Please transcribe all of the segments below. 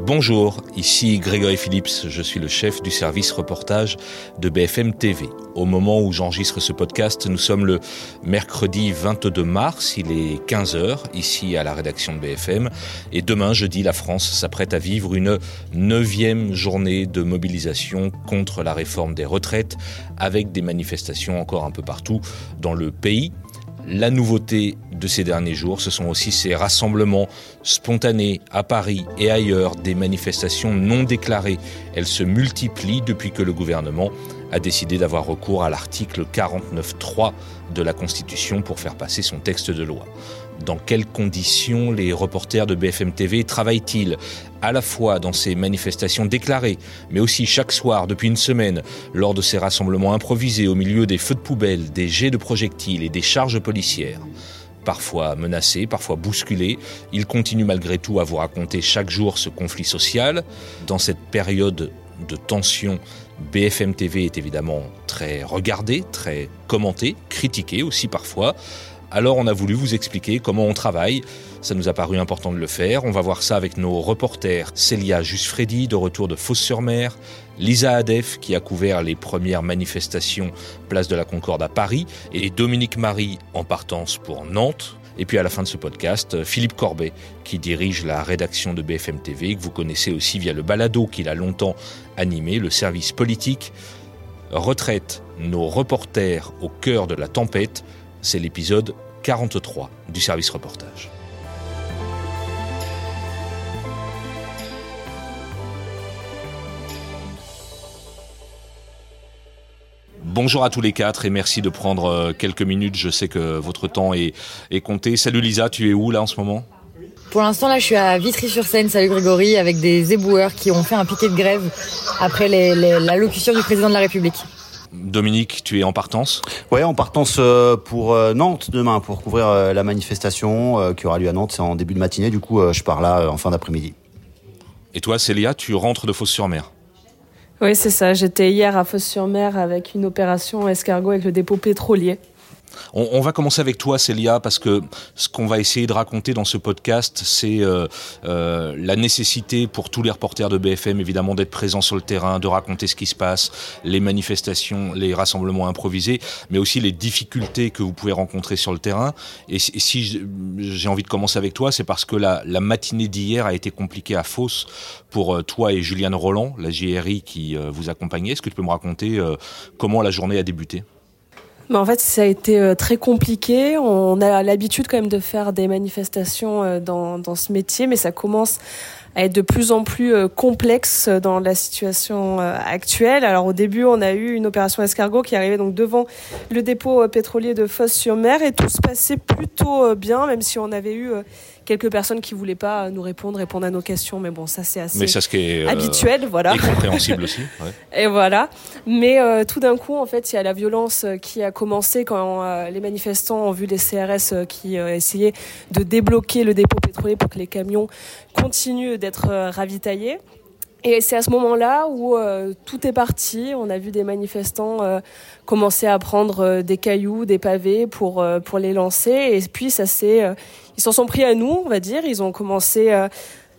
Bonjour, ici Grégory Phillips, je suis le chef du service reportage de BFM TV. Au moment où j'enregistre ce podcast, nous sommes le mercredi 22 mars, il est 15h ici à la rédaction de BFM et demain jeudi la France s'apprête à vivre une neuvième journée de mobilisation contre la réforme des retraites avec des manifestations encore un peu partout dans le pays. La nouveauté de ces derniers jours, ce sont aussi ces rassemblements spontanés à Paris et ailleurs, des manifestations non déclarées. Elles se multiplient depuis que le gouvernement a décidé d'avoir recours à l'article 49.3 de la Constitution pour faire passer son texte de loi. Dans quelles conditions les reporters de BFM TV travaillent-ils? À la fois dans ces manifestations déclarées, mais aussi chaque soir depuis une semaine, lors de ces rassemblements improvisés au milieu des feux de poubelle, des jets de projectiles et des charges policières Parfois menacés, parfois bousculés, ils continuent malgré tout à vous raconter chaque jour ce conflit social. Dans cette période de tension, BFM TV est évidemment très regardé, très commenté, critiqué aussi parfois. Alors on a voulu vous expliquer comment on travaille. Ça nous a paru important de le faire. On va voir ça avec nos reporters Célia Jusfredi de retour de Fos-sur-Mer, Lisa Adef qui a couvert les premières manifestations place de la Concorde à Paris et Dominique Marie en partance pour Nantes. Et puis à la fin de ce podcast, Philippe Corbet, qui dirige la rédaction de BFM TV, que vous connaissez aussi via le balado qu'il a longtemps animé, le service politique. Retraite nos reporters au cœur de la tempête, c'est l'épisode 43 du service reportage. Bonjour à tous les quatre et merci de prendre euh, quelques minutes. Je sais que votre temps est, compté. Salut Lisa, tu es où là en ce moment? Pour l'instant là je suis à Vitry-sur-Seine, salut Grégory, avec des éboueurs qui ont fait un piquet de grève après l'allocution du président de la République. Dominique, tu es en partance? Ouais, en partance euh, pour euh, Nantes demain pour couvrir la manifestation qui aura lieu à Nantes. C'est en début de matinée, du coup, je pars là en fin d'après-midi. Et toi, Célia, tu rentres de Fos-sur-Mer? Oui, c'est ça. J'étais hier à Fos-sur-Mer avec une opération escargot avec le dépôt pétrolier. On, va commencer avec toi, Célia, parce que ce qu'on va essayer de raconter dans ce podcast, c'est euh, euh, la nécessité pour tous les reporters de BFM, évidemment, d'être présents sur le terrain, de raconter ce qui se passe, les manifestations, les rassemblements improvisés, mais aussi les difficultés que vous pouvez rencontrer sur le terrain. Et, si j'ai envie de commencer avec toi, c'est parce que la, matinée d'hier a été compliquée à Fos pour euh, toi et Juliane Roland, la JRI qui vous accompagnait. Est-ce que tu peux me raconter comment la journée a débuté? Mais en fait, ça a été euh, très compliqué. On a l'habitude quand même de faire des manifestations euh, dans, dans ce métier, mais ça commence à être de plus en plus euh, complexe dans la situation actuelle. Alors au début, on a eu une opération escargot qui arrivait donc devant le dépôt pétrolier de Fosse-sur-Mer et tout se passait plutôt bien, même si on avait eu quelques personnes qui voulaient pas nous répondre, répondre à nos questions. Mais bon, ça c'est assez mais ça, ce qui est, euh, habituel, voilà. Et compréhensible aussi. Et voilà. Mais euh, tout d'un coup, en fait, il y a la violence qui a commencé quand euh, les manifestants ont vu les CRS qui essayaient de débloquer le dépôt pétrolier pour que les camions continuent d'être ravitaillés. Et c'est à ce moment-là où tout est parti. On a vu des manifestants commencer à prendre des cailloux, des pavés pour pour les lancer. Et puis ça s'est ils s'en sont pris à nous, on va dire. Ils ont commencé euh,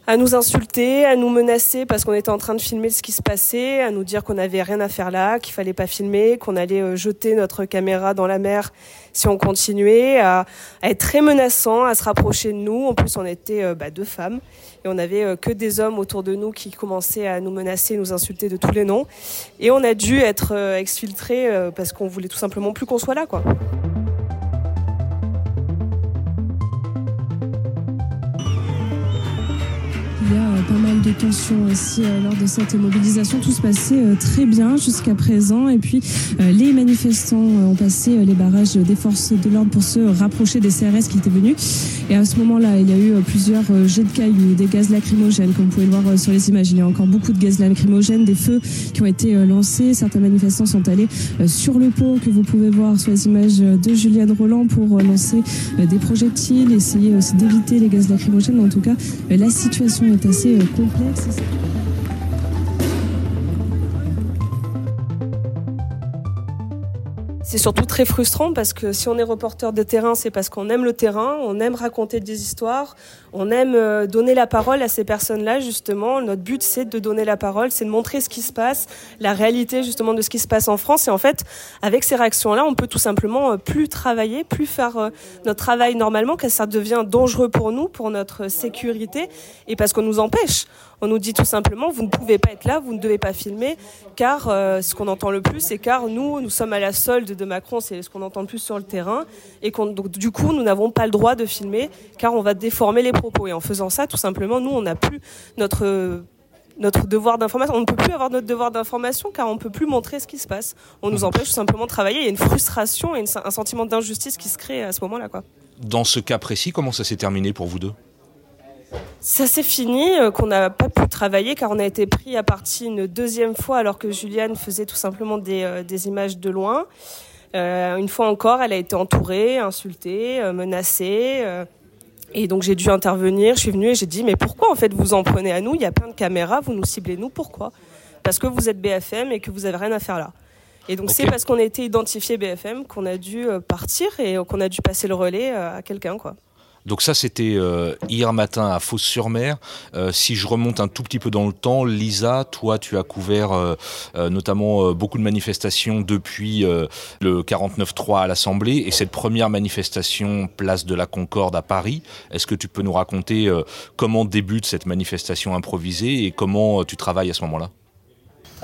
à nous insulter, à nous menacer parce qu'on était en train de filmer ce qui se passait, à nous dire qu'on n'avait rien à faire là, qu'il fallait pas filmer, qu'on allait euh, jeter notre caméra dans la mer si on continuait, à, être très menaçant, à se rapprocher de nous. En plus, on était euh, bah, deux femmes et on avait que des hommes autour de nous qui commençaient à nous menacer, nous insulter de tous les noms. Et on a dû être exfiltrés parce qu'on voulait tout simplement plus qu'on soit là, quoi. Euh, pas mal de tensions aussi euh, lors de cette mobilisation. Tout se passait euh, très bien jusqu'à présent. Et puis, les manifestants ont passé les barrages des forces de l'ordre pour se rapprocher des CRS qui étaient venus. Et à ce moment-là, il y a eu plusieurs jets de cailloux, des gaz lacrymogènes, comme vous pouvez le voir sur les images. Il y a encore beaucoup de gaz lacrymogènes, des feux qui ont été lancés. Certains manifestants sont allés sur le pont que vous pouvez voir sur les images de Juliane Roland pour lancer des projectiles, essayer aussi d'éviter les gaz lacrymogènes. En tout cas, la situation est assez euh, complexe. C'est surtout très frustrant parce que si on est reporter de terrain, c'est parce qu'on aime le terrain, on aime raconter des histoires, on aime euh, donner la parole à ces personnes-là, justement. Notre but, c'est de donner la parole, c'est de montrer ce qui se passe, la réalité, justement, de ce qui se passe en France. Et en fait, avec ces réactions-là, on peut tout simplement euh, plus travailler, plus faire euh, notre travail normalement, car ça devient dangereux pour nous, pour notre sécurité, et parce qu'on nous empêche. On nous dit tout simplement, vous ne pouvez pas être là, vous ne devez pas filmer, car ce qu'on entend le plus, c'est car nous, nous sommes à la solde de Macron, c'est ce qu'on entend le plus sur le terrain, et donc du coup, nous n'avons pas le droit de filmer, car on va déformer les propos. Et en faisant ça, tout simplement, nous, on n'a plus notre notre devoir d'information. On ne peut plus avoir notre devoir d'information car on ne peut plus montrer ce qui se passe. On nous empêche tout simplement de travailler. Il y a une frustration et un sentiment d'injustice qui se crée à ce moment-là. Dans ce cas précis, comment ça s'est terminé pour vous deux? Ça s'est fini, euh, qu'on n'a pas pu travailler car on a été pris à partie une deuxième fois alors que Juliane faisait tout simplement des, euh, des images de loin. Euh, une fois encore, elle a été entourée, insultée, menacée. Et donc j'ai dû intervenir. Je suis venue et j'ai dit mais pourquoi en fait vous en prenez à nous? Il y a plein de caméras, vous nous ciblez nous. Pourquoi? Parce que vous êtes BFM et que vous avez rien à faire là. Et donc c'est parce qu'on a été identifié BFM qu'on a dû partir et qu'on a dû passer le relais à quelqu'un quoi. Donc ça, c'était euh, hier matin à Fos-sur-Mer. Euh, si je remonte un tout petit peu dans le temps, Lisa, toi, tu as couvert euh, notamment beaucoup de manifestations depuis le 49-3 à l'Assemblée et cette première manifestation place de la Concorde à Paris. Est-ce que tu peux nous raconter comment débute cette manifestation improvisée et comment tu travailles à ce moment-là?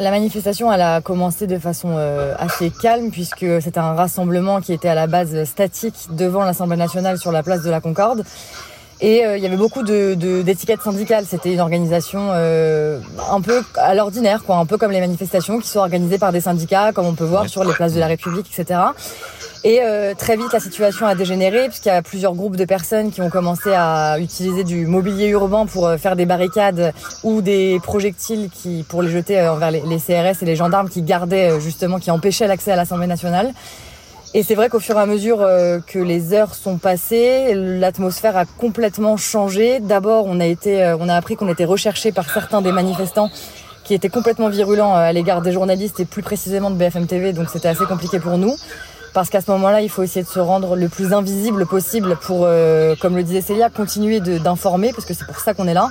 La manifestation, a commencé de façon euh, assez calme puisque c'était un rassemblement qui était à la base statique devant l'Assemblée nationale sur la place de la Concorde. Et euh, il y avait beaucoup de, de- d'étiquettes syndicales. C'était une organisation euh, un peu à l'ordinaire, quoi, un peu comme les manifestations qui sont organisées par des syndicats, comme on peut voir sur les places de la République, etc. Et euh, très vite, la situation a dégénéré puisqu'il y a plusieurs groupes de personnes qui ont commencé à utiliser du mobilier urbain pour euh, faire des barricades ou des projectiles qui pour les jeter envers les, CRS et les gendarmes qui gardaient justement, qui empêchaient l'accès à l'Assemblée nationale. Et c'est vrai qu'au fur et à mesure euh, que les heures sont passées, l'atmosphère a complètement changé. D'abord, on a été, euh, on a appris qu'on était recherché par certains des manifestants qui étaient complètement virulents euh, à l'égard des journalistes et plus précisément de BFM TV. Donc c'était assez compliqué pour nous. Parce qu'à ce moment-là, il faut essayer de se rendre le plus invisible possible pour, comme le disait Célia, continuer d'informer, parce que c'est pour ça qu'on est là,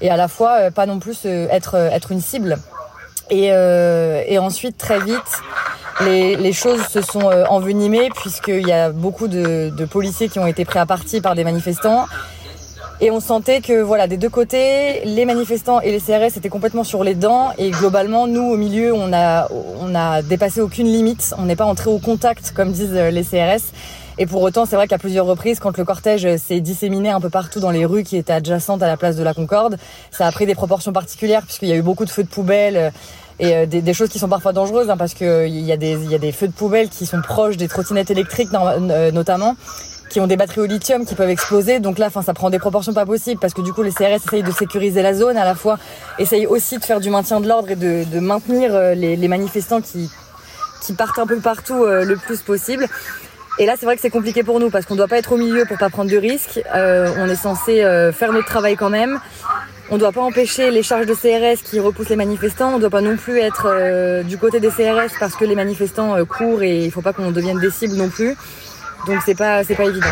et à la fois pas non plus être, être une cible. Et, euh, et ensuite, très vite, les, les choses se sont euh, envenimées, puisqu'il y a beaucoup de, de policiers qui ont été pris à partie par des manifestants. Et on sentait que voilà, des deux côtés, les manifestants et les CRS étaient complètement sur les dents. Et globalement, nous, au milieu, on a, on a dépassé aucune limite. On n'est pas entré au contact, comme disent euh, les CRS. Et pour autant, c'est vrai qu'à plusieurs reprises, quand le cortège s'est disséminé un peu partout dans les rues qui étaient adjacentes à la place de la Concorde, ça a pris des proportions particulières puisqu'il y a eu beaucoup de feux de poubelle euh, et euh, des, choses qui sont parfois dangereuses hein, parce que il y a des y a des feux de poubelle qui sont proches des trottinettes électriques euh, notamment qui ont des batteries au lithium qui peuvent exploser. Donc là, enfin, ça prend des proportions pas possibles parce que du coup, les CRS essayent de sécuriser la zone, à la fois essayent aussi de faire du maintien de l'ordre et de, maintenir euh, les, manifestants qui, partent un peu partout euh, le plus possible. Et là, c'est vrai que c'est compliqué pour nous parce qu'on doit pas être au milieu pour pas prendre de risques. Euh, on est censé euh, faire notre travail quand même. On doit pas empêcher les charges de CRS qui repoussent les manifestants. On doit pas non plus être euh, du côté des CRS parce que les manifestants courent et il faut pas qu'on devienne des cibles non plus. Donc c'est pas c'est pas évident.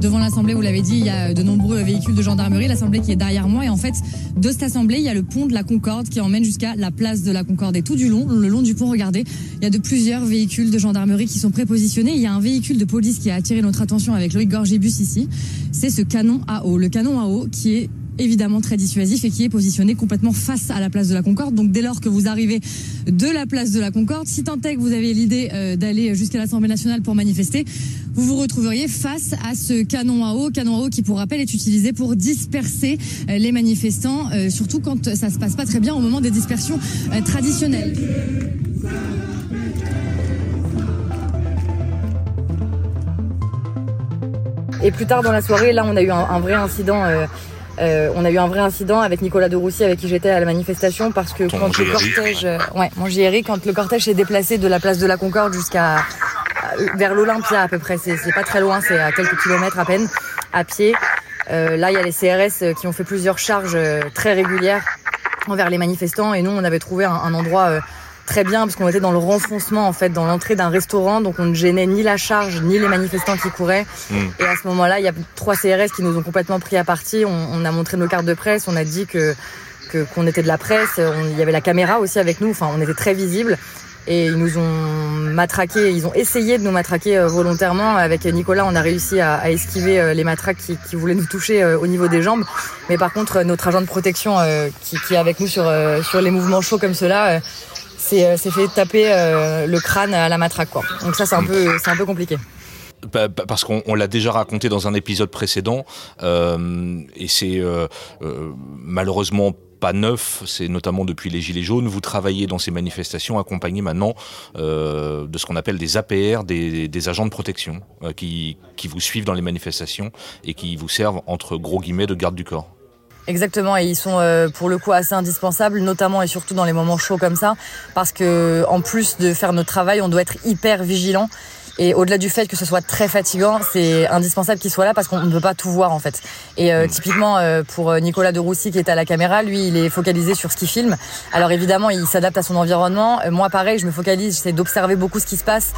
Devant l'Assemblée, vous l'avez dit, il y a de nombreux véhicules de gendarmerie. L'Assemblée qui est derrière moi. Et en fait, de cette Assemblée, il y a le pont de la Concorde qui emmène jusqu'à la place de la Concorde. Et tout du long, le long du pont, regardez, il y a de plusieurs véhicules de gendarmerie qui sont prépositionnés. Il y a un véhicule de police qui a attiré notre attention avec Loïc Gorgibus ici. C'est ce canon à eau. Le canon à eau qui est évidemment très dissuasif et qui est positionné complètement face à la place de la Concorde. Donc dès lors que vous arrivez de la place de la Concorde, si tant est que vous avez l'idée euh, d'aller jusqu'à l'Assemblée nationale pour manifester, vous vous retrouveriez face à ce canon à eau, canon à eau qui pour rappel est utilisé pour disperser euh, les manifestants, euh, surtout quand ça se passe pas très bien au moment des dispersions traditionnelles. Et plus tard dans la soirée, là, on a eu un, vrai incident. Euh, on a eu un vrai incident avec Nicolas de Roussy avec qui j'étais à la manifestation parce que Ton quand le cortège, euh, ouais, mon JRI, quand le cortège s'est déplacé de la place de la Concorde jusqu'à euh, vers l'Olympia à peu près, c'est pas très loin, c'est à quelques kilomètres à peine à pied. Euh, là, il y a les CRS qui ont fait plusieurs charges euh, très régulières envers les manifestants et nous, on avait trouvé un, un endroit euh, très bien parce qu'on était dans le renfoncement en fait, dans l'entrée d'un restaurant, donc on ne gênait ni la charge ni les manifestants qui couraient. Mm. Et à ce moment-là, il y a trois CRS qui nous ont complètement pris à partie. On, a montré nos cartes de presse, on a dit que qu'on était de la presse. il y avait la caméra aussi avec nous. Enfin, on était très visibles et ils nous ont matraqué, ils ont essayé de nous matraquer euh, volontairement. Avec Nicolas, on a réussi à, esquiver euh, les matraques qui, voulaient nous toucher euh, au niveau des jambes. Mais par contre, notre agent de protection qui, est avec nous sur, sur les mouvements chauds comme cela, s'est fait taper le crâne à la matraque. Quoi. Donc ça, c'est un peu, un peu compliqué parce qu'on l'a déjà raconté dans un épisode précédent, et c'est malheureusement pas neuf, c'est notamment depuis les Gilets jaunes. Vous travaillez dans ces manifestations accompagné maintenant euh, de ce qu'on appelle des APR, des, agents de protection, euh, qui, qui vous suivent dans les manifestations et qui vous servent entre gros guillemets de garde du corps. Exactement, et ils sont euh, pour le coup assez indispensables, notamment et surtout dans les moments chauds comme ça, parce que en plus de faire notre travail, on doit être hyper vigilant et au-delà du fait que ce soit très fatigant, c'est indispensable qu'il soit là parce qu'on ne peut pas tout voir en fait. Et euh, typiquement euh, pour euh, Nicolas de Roussy qui est à la caméra, lui il est focalisé sur ce qu'il filme. Alors évidemment il s'adapte à son environnement. moi pareil, je me focalise, j'essaie d'observer beaucoup ce qui se passe,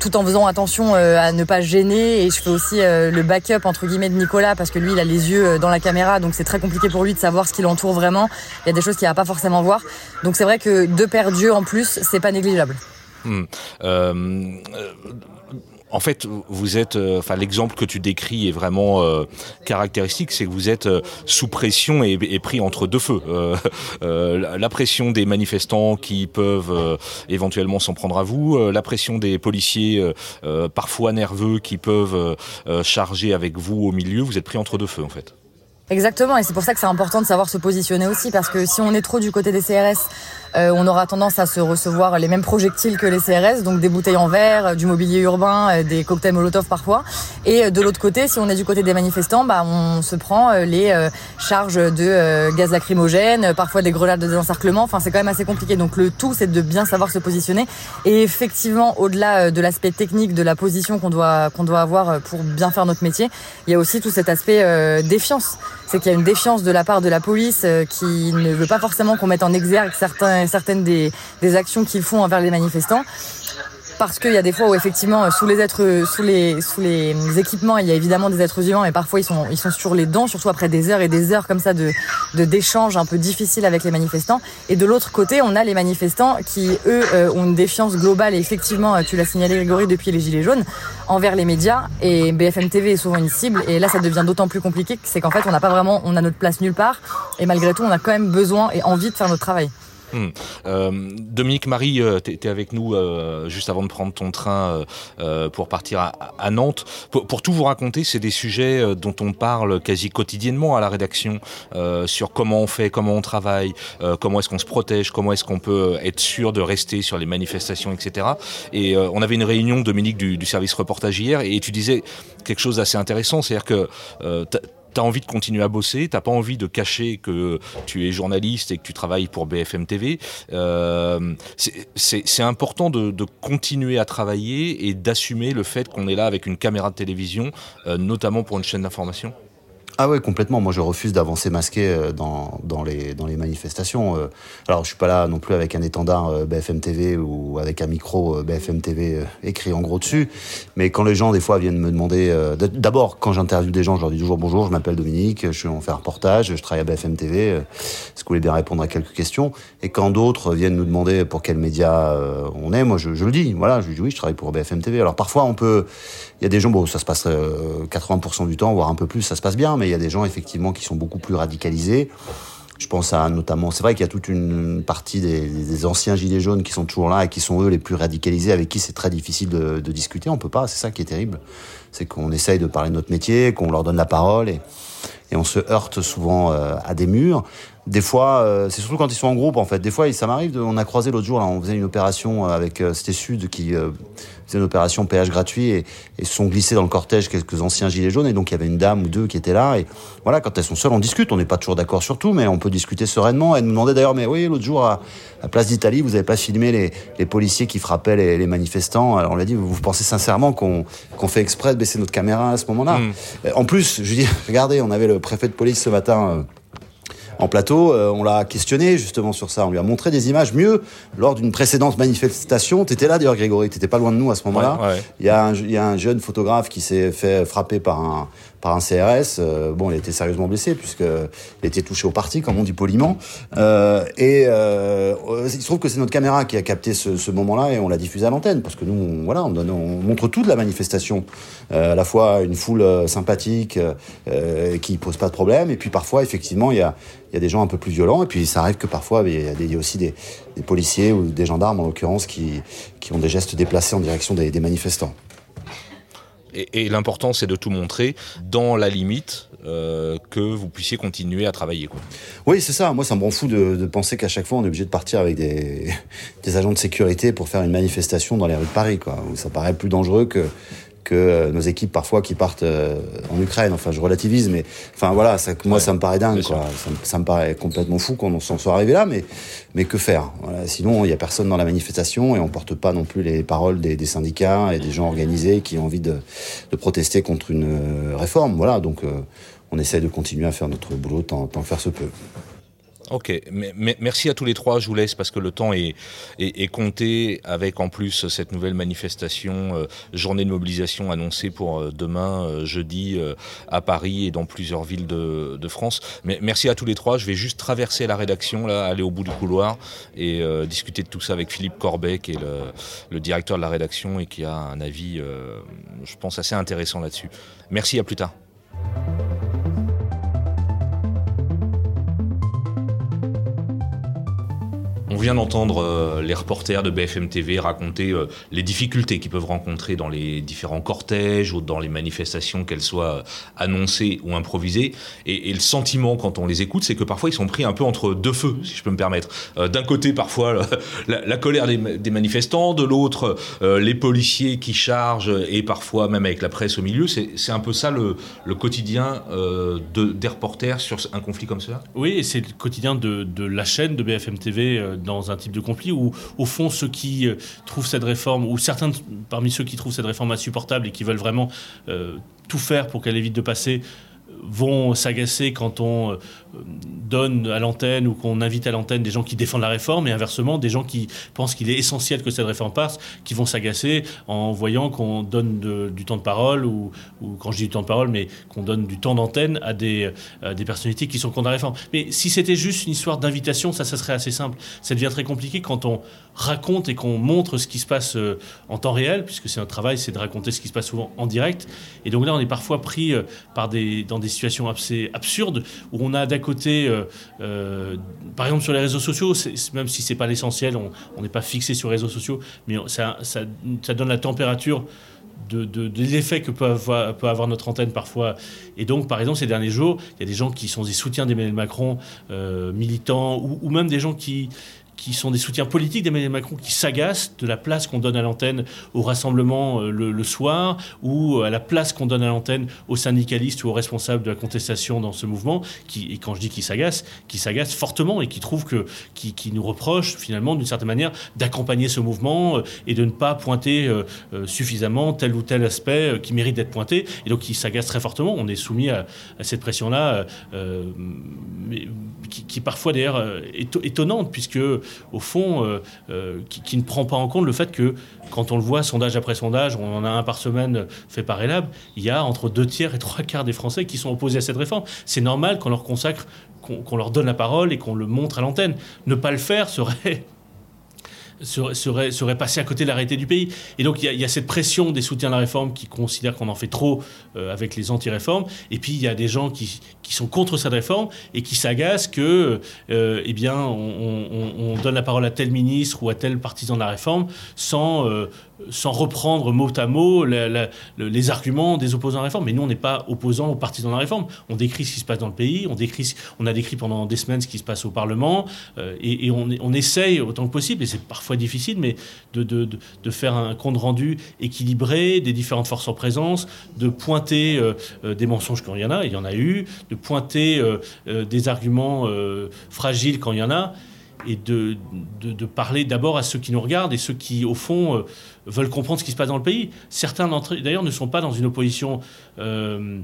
tout en faisant attention à ne pas gêner. Et je fais aussi le backup entre guillemets de Nicolas parce que lui il a les yeux dans la caméra, donc c'est très compliqué pour lui de savoir ce qui l'entoure vraiment. Il y a des choses qu'il va pas forcément voir. Donc c'est vrai que deux paires d'yeux en plus, c'est pas négligeable. Hmm. Euh, en fait, vous êtes, euh, enfin, l'exemple que tu décris est vraiment euh, caractéristique, c'est que vous êtes sous pression et, pris entre deux feux. la pression des manifestants qui peuvent éventuellement s'en prendre à vous, la pression des policiers parfois nerveux qui peuvent charger avec vous au milieu. Vous êtes pris entre deux feux, en fait. Exactement, et c'est pour ça que c'est important de savoir se positionner aussi, parce que si on est trop du côté des CRS, euh, on aura tendance à se recevoir les mêmes projectiles que les CRS, donc des bouteilles en verre, euh, du mobilier urbain, euh, des cocktails Molotov parfois. Et de l'autre côté, si on est du côté des manifestants, bah, on se prend les charges de gaz lacrymogène, parfois des grenades de désencerclement. Enfin, c'est quand même assez compliqué. Donc le tout, c'est de bien savoir se positionner. Et effectivement, au-delà de l'aspect technique, de la position qu'on doit qu'on doit avoir pour bien faire notre métier, il y a aussi tout cet aspect défiance c'est qu'il y a une défiance de la part de la police euh, qui ne veut pas forcément qu'on mette en exergue certains, certaines des, actions qu'ils font envers les manifestants. Parce qu'il y a des fois où effectivement sous les êtres sous les sous les équipements il y a évidemment des êtres vivants et parfois ils sont sur les dents surtout après des heures et des heures comme ça de d'échanges un peu difficiles avec les manifestants. Et de l'autre côté on a les manifestants qui eux euh, ont une défiance globale. Et effectivement tu l'as signalé Grégory depuis les gilets jaunes envers les médias. Et BFM TV est souvent une cible. Et là ça devient d'autant plus compliqué c'est qu'en fait on n'a pas vraiment on a notre place nulle part. Et malgré tout on a quand même besoin et envie de faire notre travail. Hmm. Euh, Dominique Marie, euh, tu étais avec nous euh, juste avant de prendre ton train pour partir à, Nantes. Pour, tout vous raconter, c'est des sujets dont on parle quasi quotidiennement à la rédaction sur comment on fait, comment on travaille, comment est-ce qu'on se protège, comment est-ce qu'on peut être sûr de rester sur les manifestations, etc. Et on avait une réunion, Dominique, du, service reportage hier, et tu disais quelque chose d'assez intéressant, c'est-à-dire que tu as envie de continuer à bosser, t'as pas envie de cacher que tu es journaliste et que tu travailles pour BFM TV. Euh, c'est important de, continuer à travailler et d'assumer le fait qu'on est là avec une caméra de télévision, euh, notamment pour une chaîne d'information? Ah ouais, complètement. Moi, je refuse d'avancer masqué euh, dans, dans, les, dans les manifestations. Euh. Alors, je suis pas là non plus avec un étendard euh, BFM TV ou avec un micro BFM TV écrit en gros dessus. Mais quand les gens, des fois, viennent me demander... D'abord, quand j'interviewe des gens, je leur dis toujours bonjour, je m'appelle Dominique, je suis en fait un reportage, je travaille à BFM TV. Est-ce que vous voulez bien répondre à quelques questions? Et quand d'autres viennent nous demander pour quel média on est, moi, je, je le dis. Voilà, je dis oui, je travaille pour BFM TV. Alors, parfois, on peut... Il y a des gens, bon, ça se passe 80% du temps, voire un peu plus, ça se passe bien, il y a des gens effectivement qui sont beaucoup plus radicalisés. Je pense à notamment, c'est vrai qu'il y a toute une partie des, anciens gilets jaunes qui sont toujours là et qui sont eux les plus radicalisés, avec qui c'est très difficile de, discuter. On peut pas, c'est ça qui est terrible. C'est qu'on essaye de parler de notre métier, qu'on leur donne la parole et, et on se heurte souvent euh, à des murs. Des fois, euh, c'est surtout quand ils sont en groupe en fait. Des fois, ça m'arrive. On a croisé l'autre jour, on faisait une opération avec euh, c'était Sud qui euh, faisait une opération péage gratuit et, et, se sont glissés dans le cortège quelques anciens gilets jaunes et donc il y avait une dame ou deux qui étaient là et voilà quand elles sont seules on discute. On n'est pas toujours d'accord sur tout, mais on peut discuter sereinement. Elle nous demandait d'ailleurs, mais oui, l'autre jour à, à Place d'Italie, vous n'avez pas filmé les, les, policiers qui frappaient les, les manifestants. Alors on l'a dit, vous, pensez sincèrement qu'on qu'on fait exprès de baisser notre caméra à ce moment-là mm. En plus, je dis, regardez, on avait le préfet de police ce matin en plateau, on l'a questionné justement sur ça. On lui a montré des images mieux lors d'une précédente manifestation. T'étais là d'ailleurs, Grégory. T'étais pas loin de nous à ce moment-là. Il y, il y a un jeune photographe qui s'est fait frapper par un par un CRS. Euh, bon, il était sérieusement blessé puisqu'il était touché au parti, comme on dit poliment. Euh, et euh, il se trouve que c'est notre caméra qui a capté ce, moment-là et on l'a diffusé à l'antenne parce que nous, voilà, on, on montre toute la manifestation, euh, à la fois une foule euh, sympathique euh, qui pose pas de problème, et puis parfois effectivement il y a, il des gens un peu plus violents, et puis ça arrive que parfois il y a, il aussi des, policiers ou des gendarmes en l'occurrence qui, qui ont des gestes déplacés en direction des manifestants. Et, l'important, c'est de tout montrer dans la limite euh, que vous puissiez continuer à travailler. Oui, c'est ça. Moi, ça me rend fou de, penser qu'à chaque fois, on est obligé de partir avec des, des, agents de sécurité pour faire une manifestation dans les rues de Paris. Quoi. Ça paraît plus dangereux que, que euh, nos équipes parfois qui partent euh, en Ukraine. Enfin, je relativise, mais enfin voilà, ça, moi, ouais, ça me paraît dingue. Quoi. Ça, ça, me paraît complètement fou qu'on s'en soit arrivé là, mais, mais que faire voilà. Sinon, il n'y a personne dans la manifestation et on porte pas non plus les paroles des, des syndicats et des gens organisés qui ont envie de, de protester contre une euh, réforme. Voilà, donc euh, on essaie de continuer à faire notre boulot tant, tant faire se peut. Ok, mais, merci à tous les trois. Je vous laisse parce que le temps est, compté avec en plus cette nouvelle manifestation, euh, journée de mobilisation annoncée pour euh, demain, euh, jeudi, à Paris et dans plusieurs villes de, France. Mais merci à tous les trois. Je vais juste traverser la rédaction, là, aller au bout du couloir et discuter de tout ça avec Philippe Corbet, qui est le, le, directeur de la rédaction et qui a un avis, je pense, assez intéressant là-dessus. Merci, à plus tard. Vient d'entendre euh, les reporters de BFM TV raconter euh, les difficultés qu'ils peuvent rencontrer dans les différents cortèges ou dans les manifestations, qu'elles soient annoncées ou improvisées. Et, le sentiment, quand on les écoute, c'est que parfois ils sont pris un peu entre deux feux, si je peux me permettre. Euh, D'un côté, parfois, la, colère des, manifestants, de l'autre, euh, les policiers qui chargent, et parfois même avec la presse au milieu. C'est un peu ça le, quotidien euh, de, des reporters sur un conflit comme ça Oui, c'est le quotidien de, la chaîne de BFM TV un type de conflit où, au fond, ceux qui euh, trouvent cette réforme, ou certains parmi ceux qui trouvent cette réforme insupportable et qui veulent vraiment euh, tout faire pour qu'elle évite de passer, vont s'agacer quand on euh, donne à l'antenne ou qu'on invite à l'antenne des gens qui défendent la réforme et inversement des gens qui pensent qu'il est essentiel que cette réforme passe, qui vont s'agacer en voyant qu'on donne du temps de parole ou, quand je dis du temps de parole, mais qu'on donne du temps d'antenne à des, personnalités qui sont contre la réforme. Mais si c'était juste une histoire d'invitation, ça, ça serait assez simple. Ça devient très compliqué quand on raconte et qu'on montre ce qui se passe euh, en temps réel, puisque c'est un travail, c'est de raconter ce qui se passe souvent en direct. Et donc là, on est parfois pris euh, dans des situations assez absurdes où on a d'un côté, euh, euh, par exemple sur les réseaux sociaux, même si c'est pas l'essentiel, on n'est pas fixé sur les réseaux sociaux, mais ça, ça, donne la température de, l'effet que peut avoir, notre antenne parfois. Et donc, par exemple, ces derniers jours, il y a des gens qui sont des soutiens d'Emmanuel Macron, euh, militants, ou, même des gens qui, qui sont des soutiens politiques d'Emmanuel Macron qui s'agacent de la place qu'on donne à l'antenne au rassemblement euh, le, soir ou à la place qu'on donne à l'antenne aux syndicalistes ou aux responsables de la contestation dans ce mouvement qui, et quand je dis qui s'agacent, qui s'agacent fortement et qui trouvent que qui, nous reprochent finalement d'une certaine manière d'accompagner ce mouvement euh, et de ne pas pointer euh, suffisamment tel ou tel aspect qui mérite d'être pointé et donc qui s'agacent très fortement. On est soumis à, cette pression-là euh, qui, parfois d'ailleurs est étonnante puisque au fond, euh, euh, qui, ne prend pas en compte le fait que, quand on le voit, sondage après sondage, on en a un par semaine fait par Elab, il y a entre deux tiers et trois quarts des Français qui sont opposés à cette réforme. C'est normal qu'on leur consacre, qu'on qu leur donne la parole et qu'on le montre à l'antenne. Ne pas le faire serait serait, passé à côté de la réalité du pays. Et donc il y, a cette pression des soutiens de la réforme qui considèrent qu'on en fait trop euh, avec les anti-réformes. Et puis il y a des gens qui, sont contre cette réforme et qui s'agacent que, euh, eh bien, on, on, on, donne la parole à tel ministre ou à tel partisan de la réforme sans euh, sans reprendre mot à mot les arguments des opposants à la réforme. Mais nous, on n'est pas opposants aux partisans de la réforme. On décrit ce qui se passe dans le pays, on, décrit, on a décrit pendant des semaines ce qui se passe au Parlement, euh, et, on, essaye autant que possible, et c'est parfois difficile, mais de, faire un compte rendu équilibré des différentes forces en présence, de pointer euh, euh, des mensonges quand il y en a, il y en a eu, de pointer des arguments fragiles quand il y en a et de, parler d'abord à ceux qui nous regardent et ceux qui, au fond, euh, veulent comprendre ce qui se passe dans le pays. Certains d'entre eux, d'ailleurs, ne sont pas dans une opposition euh,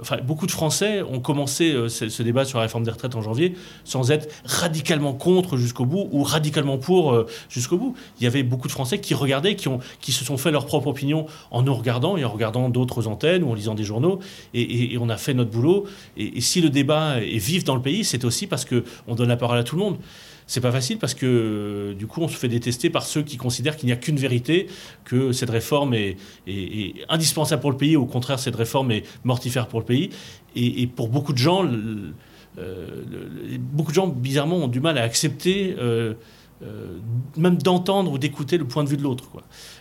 enfin, beaucoup de Français ont commencé ce, ce, débat sur la réforme des retraites en janvier sans être radicalement contre jusqu'au bout ou radicalement pour jusqu'au bout. Il y avait beaucoup de Français qui regardaient, qui, ont, qui se sont fait leur propre opinion en nous regardant et en regardant d'autres antennes ou en lisant des journaux. Et, on a fait notre boulot. Et, et, si le débat est vif dans le pays, c'est aussi parce qu'on donne la parole à tout le monde c'est pas facile parce que du coup on se fait détester par ceux qui considèrent qu'il n'y a qu'une vérité, que cette réforme est, indispensable pour le pays, au contraire cette réforme est mortifère pour le pays. Et, pour beaucoup de gens, euh, beaucoup de gens bizarrement ont du mal à accepter. Euh, euh, même d'entendre ou d'écouter le point de vue de l'autre.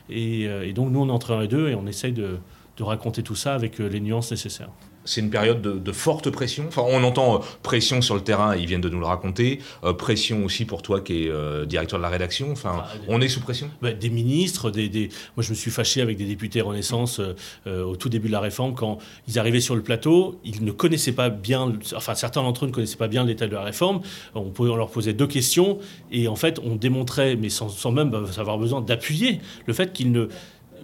Et, et, donc nous, on est entre un et deux et on essaye de, de raconter tout ça avec les nuances nécessaires c'est une période de, forte pression. Enfin, on entend euh, pression sur le terrain, ils viennent de nous le raconter. Euh, pression aussi pour toi qui es euh, directeur de la rédaction. Enfin, ah, on est sous pression bah, Des ministres, des, moi je me suis fâché avec des députés Renaissance au tout début de la réforme quand ils arrivaient sur le plateau, ils ne connaissaient pas bien, enfin certains d'entre eux ne connaissaient pas bien l'état de la réforme. On, pouvait, on leur posait deux questions et en fait on démontrait, mais sans, sans même avoir besoin d'appuyer, le fait qu'ils ne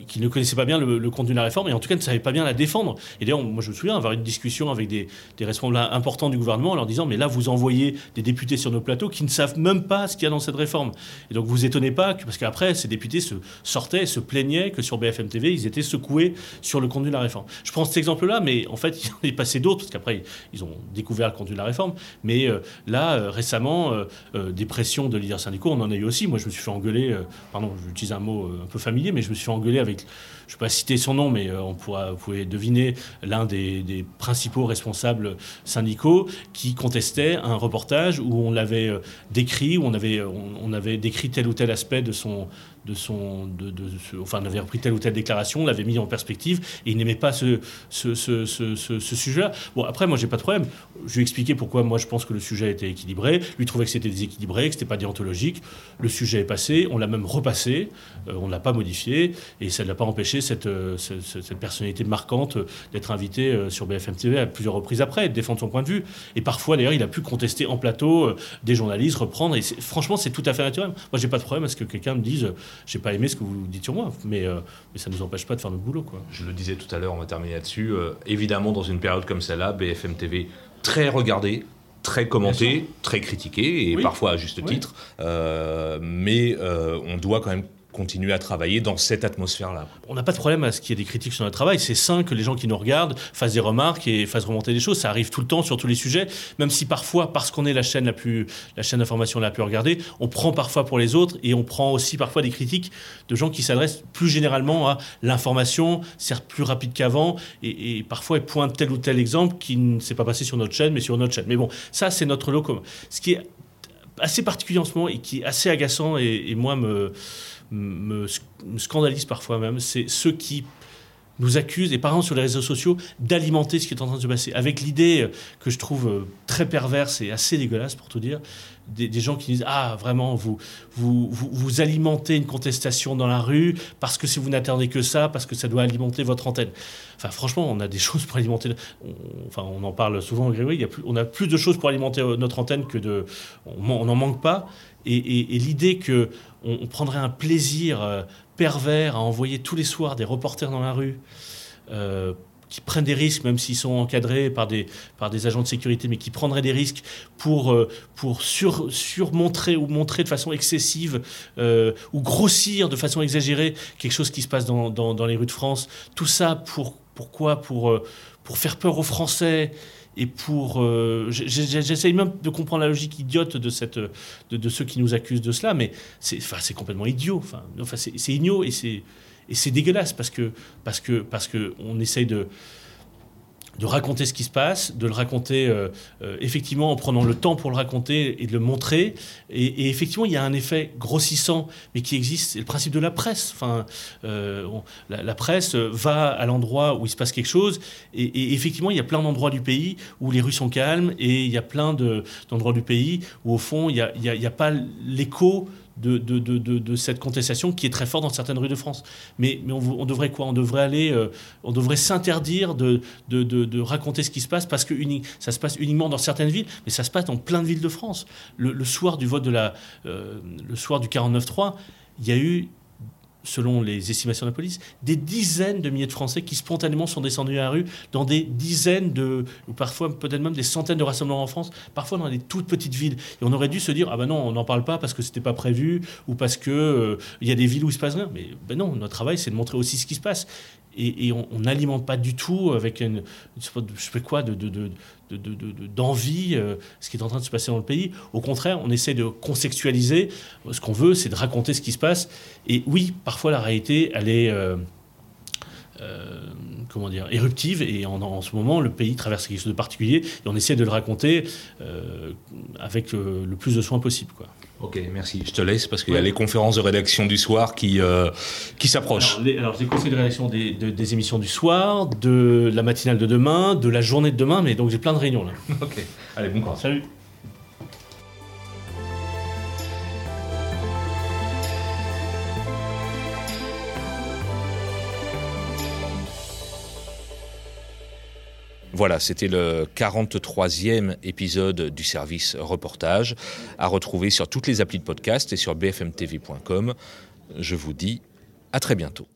qui ne connaissaient pas bien le, contenu de la réforme et en tout cas ne savaient pas bien la défendre. Et d'ailleurs, moi je me souviens avoir une discussion avec des, responsables importants du gouvernement en leur disant Mais là, vous envoyez des députés sur nos plateaux qui ne savent même pas ce qu'il y a dans cette réforme. Et donc vous étonnez pas, que, parce qu'après, ces députés se sortaient, se plaignaient que sur BFM TV, ils étaient secoués sur le contenu de la réforme. Je prends cet exemple-là, mais en fait, il en est passé d'autres, parce qu'après, ils ont découvert le contenu de la réforme. Mais euh, là, euh, récemment, euh, des pressions de leaders syndicaux, on en a eu aussi. Moi, je me suis fait engueuler, pardon, j'utilise un mot un peu familier, mais je me suis fait engueuler je ne vais pas citer son nom, mais euh, on pourra, deviner l'un des, principaux responsables syndicaux qui contestait un reportage où on l'avait euh, décrit, où avait, on avait décrit tel ou tel aspect de son, de son, de, de, enfin, avait repris telle ou telle déclaration, on l'avait mis en perspective, et il n'aimait pas ce, ce, ce, ce sujet-là. Bon, après, moi, j'ai pas de problème. Je lui ai expliqué pourquoi moi je pense que le sujet était équilibré. Lui trouvait que c'était déséquilibré, que c'était pas déontologique. Le sujet est passé, on l'a même repassé, euh, on l'a pas modifié, et ça ne l'a pas empêché cette, euh, cette, personnalité marquante d'être invité euh, sur BFM TV à plusieurs reprises après, de défendre son point de vue. Et parfois, d'ailleurs, il a pu contester en plateau des journalistes, reprendre. Et franchement, c'est tout à fait naturel. Moi, j'ai pas de problème à ce que quelqu'un me dise j'ai pas aimé ce que vous dites sur moi, mais, euh, mais ça ne nous empêche pas de faire notre boulot. Quoi. Je le disais tout à l'heure, on va terminer là-dessus. Euh, évidemment, dans une période comme celle-là, BFM TV très regardé, très commenté, très critiqué, et parfois à juste titre. Euh, mais on doit quand même continuer à travailler dans cette atmosphère-là. On n'a pas de problème à ce qu'il y ait des critiques sur notre travail. C'est sain que les gens qui nous regardent fassent des remarques et fassent remonter des choses. Ça arrive tout le temps sur tous les sujets, même si parfois, parce qu'on est la chaîne la plus, la chaîne d'information la plus regardée, on prend parfois pour les autres et on prend aussi parfois des critiques de gens qui s'adressent plus généralement à l'information, certes plus rapide qu'avant, et, parfois ils pointent tel ou tel exemple qui ne s'est pas passé sur notre chaîne, mais sur notre chaîne. Mais bon, ça c'est notre lot commun. Ce qui est assez particulier en ce moment et qui est assez agaçant et, et moi me me, scandalise parfois même, c'est ceux qui nous accusent, et par sur les réseaux sociaux, d'alimenter ce qui est en train de se passer. Avec l'idée euh, que je trouve euh, très perverse et assez dégueulasse, pour tout dire, des, gens qui disent Ah, vraiment, vous vous, vous, alimentez une contestation dans la rue parce que si vous n'attendez que ça, parce que ça doit alimenter votre antenne. Enfin, franchement, on a des choses pour alimenter. enfin, on en parle souvent, il y a plus, on a plus de choses pour alimenter euh, notre antenne que de. On n'en manque pas. Et, l'idée que on, prendrait un plaisir euh, pervers à envoyer tous les soirs des reporters dans la rue. Euh, qui prennent des risques, même s'ils sont encadrés par des, agents de sécurité, mais qui prendraient des risques pour, euh, surmontrer ou montrer de façon excessive ou grossir de façon exagérée quelque chose qui se passe dans, les rues de France. Tout ça pour faire peur aux Français et pour. Euh, j'essaye même de comprendre la logique idiote de, cette, de, ceux qui nous accusent de cela, mais c'est enfin, complètement idiot. Enfin, c'est idiot et c'est dégueulasse parce que parce que parce que on essaye de de raconter ce qui se passe, de le raconter euh, euh, effectivement en prenant le temps pour le raconter et de le montrer. Et, effectivement, il y a un effet grossissant, mais qui existe. C'est le principe de la presse. Enfin, euh, la, presse va à l'endroit où il se passe quelque chose. Et, effectivement, il y a plein d'endroits du pays où les rues sont calmes, et il y a plein d'endroits du pays où, au fond, il n'y a, a, a pas l'écho de, cette contestation qui est très forte dans certaines rues de France. Mais, on, devrait quoi? On devrait aller, euh, on devrait s'interdire de, de, raconter ce qui se passe parce que ça se passe uniquement dans certaines villes, mais ça se passe dans plein de villes de France. Le, soir du vote de la, euh, le soir du 49-3, il y a eu selon les estimations de la police, des dizaines de milliers de Français qui spontanément sont descendus à la rue dans des dizaines de, ou parfois peut-être même des centaines de rassemblements en France, parfois dans des toutes petites villes. Et on aurait dû se dire, ah ben non, on n'en parle pas parce que c'était pas prévu, ou parce que euh, il y a des villes où il se passe rien. Mais ben non, notre travail, c'est de montrer aussi ce qui se passe. Et, on n'alimente pas du tout avec une, je sais quoi, de, de, d'envie euh, ce qui est en train de se passer dans le pays. Au contraire, on essaie de contextualiser. Ce qu'on veut, c'est de raconter ce qui se passe. Et oui, parfois la réalité, elle est euh, euh, comment dire, éruptive. Et en, ce moment, le pays traverse quelque chose de particulier. Et on essaie de le raconter avec le plus de soin possible. Quoi. Ok, merci. Je te laisse parce qu'il y a les conférences de rédaction du soir qui, euh, qui s'approchent. Alors, les conseils de rédaction des, des, émissions du soir, de la matinale de demain, de la journée de demain, mais donc j'ai plein de réunions là. ok, allez, bon courage. Salut. Voilà, c'était le 43e épisode du service reportage à retrouver sur toutes les applis de podcast et sur bfmtv.com. Je vous dis à très bientôt.